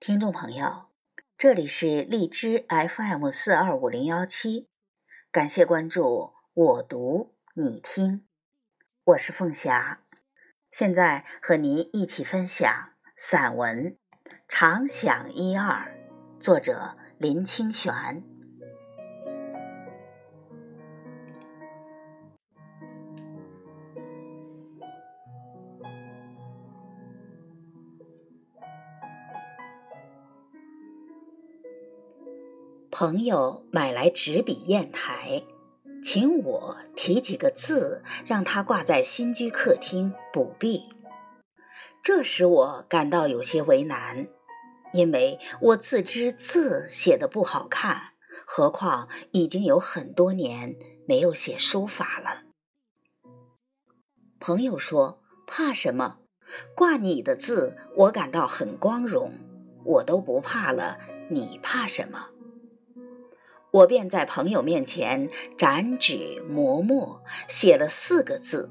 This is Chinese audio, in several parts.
听众朋友，这里是荔枝 FM 四二五零幺七，感谢关注，我读你听，我是凤霞，现在和您一起分享散文《常想一二》，作者林清玄。朋友买来纸笔砚台，请我提几个字，让他挂在新居客厅补壁。这使我感到有些为难，因为我自知字写的不好看，何况已经有很多年没有写书法了。朋友说：“怕什么？挂你的字，我感到很光荣，我都不怕了，你怕什么？”我便在朋友面前展纸磨墨，写了四个字：“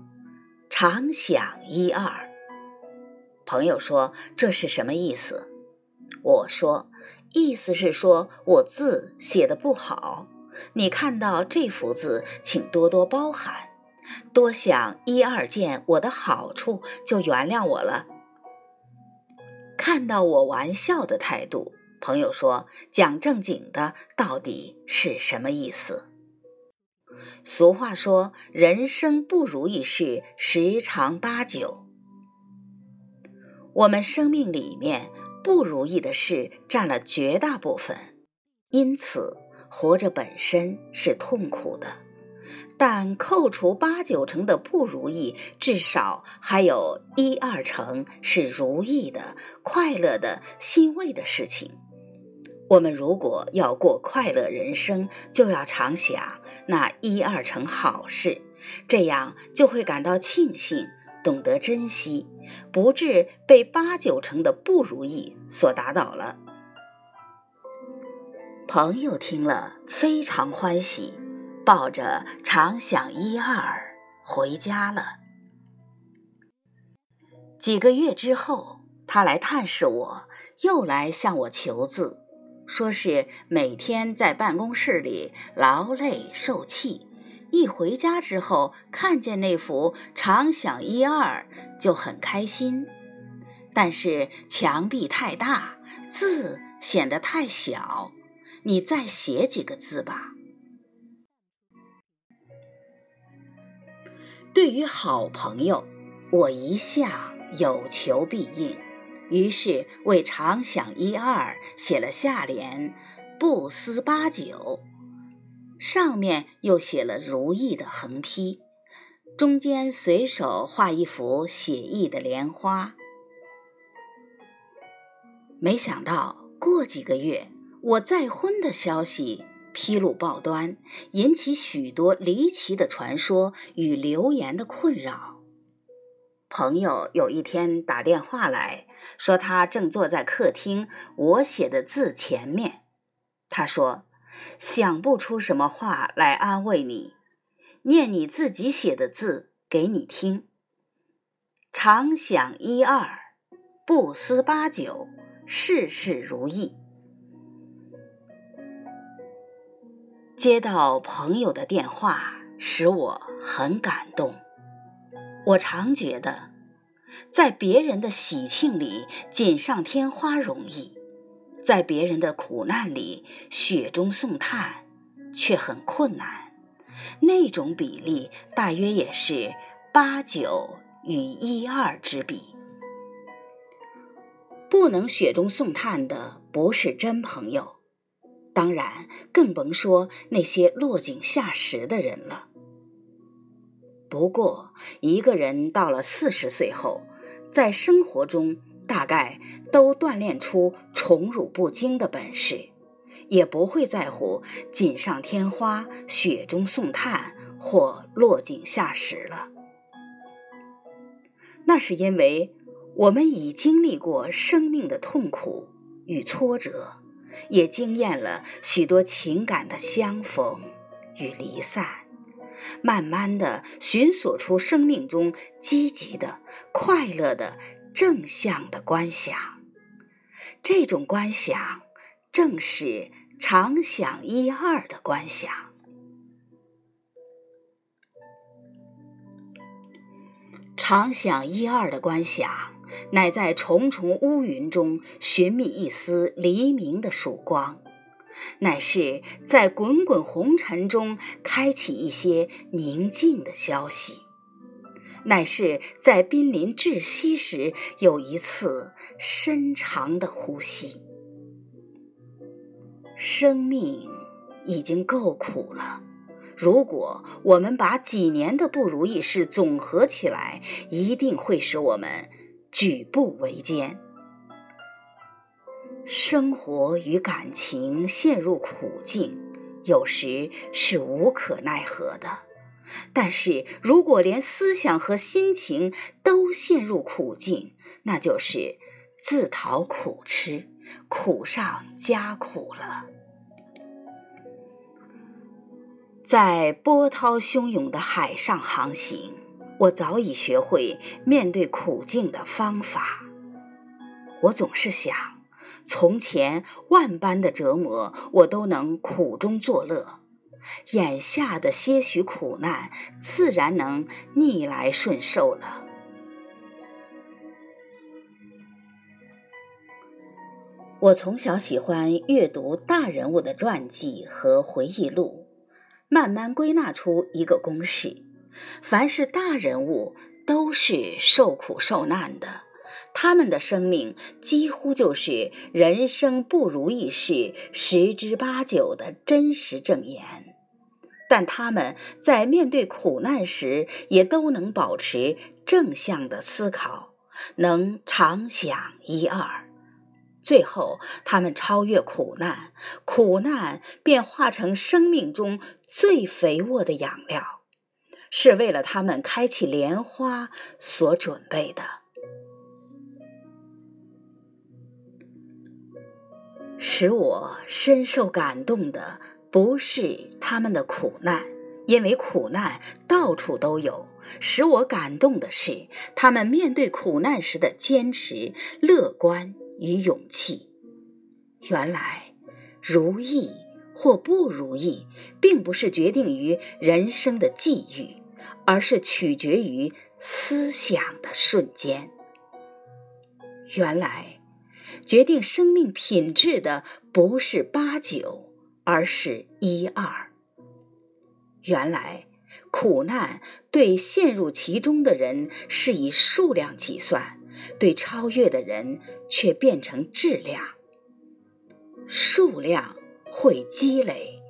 常想一二。”朋友说：“这是什么意思？”我说：“意思是说我字写的不好，你看到这幅字，请多多包涵，多想一二件我的好处，就原谅我了。”看到我玩笑的态度。朋友说：“讲正经的，到底是什么意思？”俗话说：“人生不如意事十常八九。”我们生命里面不如意的事占了绝大部分，因此活着本身是痛苦的。但扣除八九成的不如意，至少还有一二成是如意的、快乐的、欣慰的事情。我们如果要过快乐人生，就要常想那一二成好事，这样就会感到庆幸，懂得珍惜，不致被八九成的不如意所打倒了。朋友听了非常欢喜，抱着常想一二回家了。几个月之后，他来探视我，又来向我求字。说是每天在办公室里劳累受气，一回家之后看见那幅“常想一二”就很开心，但是墙壁太大，字显得太小，你再写几个字吧。对于好朋友，我一向有求必应。于是为常想一二写了下联“不思八九”，上面又写了如意的横批，中间随手画一幅写意的莲花。没想到过几个月，我再婚的消息披露报端，引起许多离奇的传说与流言的困扰。朋友有一天打电话来说，他正坐在客厅我写的字前面。他说：“想不出什么话来安慰你，念你自己写的字给你听。常想一二，不思八九，事事如意。”接到朋友的电话，使我很感动。我常觉得，在别人的喜庆里锦上添花容易，在别人的苦难里雪中送炭却很困难。那种比例大约也是八九与一二之比。不能雪中送炭的不是真朋友，当然更甭说那些落井下石的人了。不过，一个人到了四十岁后，在生活中大概都锻炼出宠辱不惊的本事，也不会在乎锦上添花、雪中送炭或落井下石了。那是因为我们已经历过生命的痛苦与挫折，也经验了许多情感的相逢与离散。慢慢的寻索出生命中积极的、快乐的、正向的观想，这种观想正是常想一二的观想。常想一二的观想，乃在重重乌云中寻觅一丝黎明的曙光，乃是在滚滚红尘中开启一些宁静的消息。乃是在濒临窒息时有一次深长的呼吸。生命已经够苦了，如果我们把几年的不如意事总合起来，一定会使我们举步维艰。生活与感情陷入苦境，有时是无可奈何的。但是如果连思想和心情都陷入苦境，那就是自讨苦吃，苦上加苦了。在波涛汹涌的海上航行，我早已学会面对苦境的方法。我总是想，从前万般的折磨，我都能苦中作乐。眼下的些许苦难，自然能逆来顺受了。我从小喜欢阅读大人物的传记和回忆录，慢慢归纳出一个公式：凡是大人物，都是受苦受难的，他们的生命几乎就是人生不如意事十之八九的真实证言。但他们在面对苦难时，也都能保持正向的思考，能常想一二。最后，他们超越苦难，苦难便化成生命中最肥沃的养料，是为了他们开启莲花所准备的。使我深受感动的。不是他们的苦难，因为苦难到处都有。使我感动的是，他们面对苦难时的坚持、乐观与勇气。原来，如意或不如意，并不是决定于人生的际遇，而是取决于思想的瞬间。原来，决定生命品质的不是八九。而是一二。原来苦难对陷入其中的人是以数量计算，对超越的人却变成质量。数量会积累，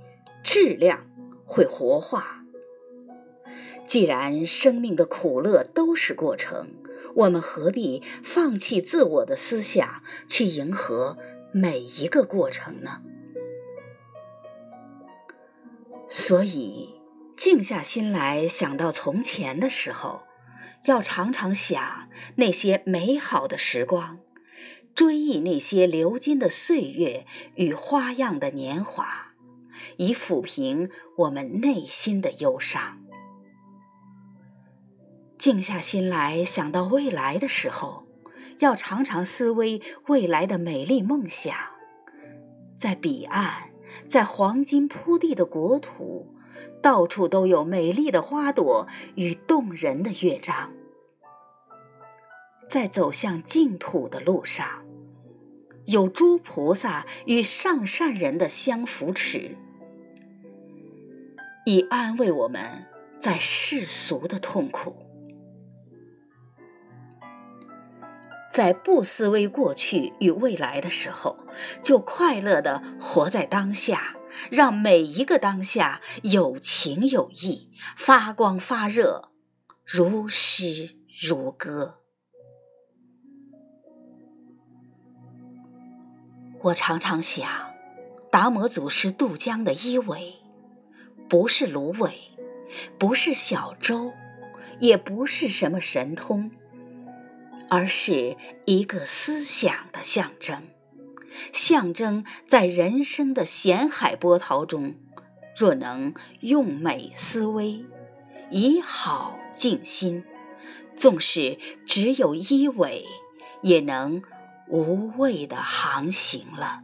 质量会活化。既然生命的苦乐都是过程，我们何必放弃自我的思想，去迎合每一个过程呢？所以，静下心来想到从前的时候，要常常想那些美好的时光，追忆那些流金的岁月与花样的年华，以抚平我们内心的忧伤。静下心来想到未来的时候，要常常思维未来的美丽梦想，在彼岸。在黄金铺地的国土，到处都有美丽的花朵与动人的乐章。在走向净土的路上，有诸菩萨与上善人的相扶持，以安慰我们在世俗的痛苦。在不思维过去与未来的时候，就快乐的活在当下，让每一个当下有情有义，发光发热，如诗如歌。我常常想，达摩祖师渡江的依偎，不是芦苇，不是小舟，也不是什么神通。而是一个思想的象征，象征在人生的咸海波涛中，若能用美思维，以好静心，纵使只有一尾，也能无畏的航行了。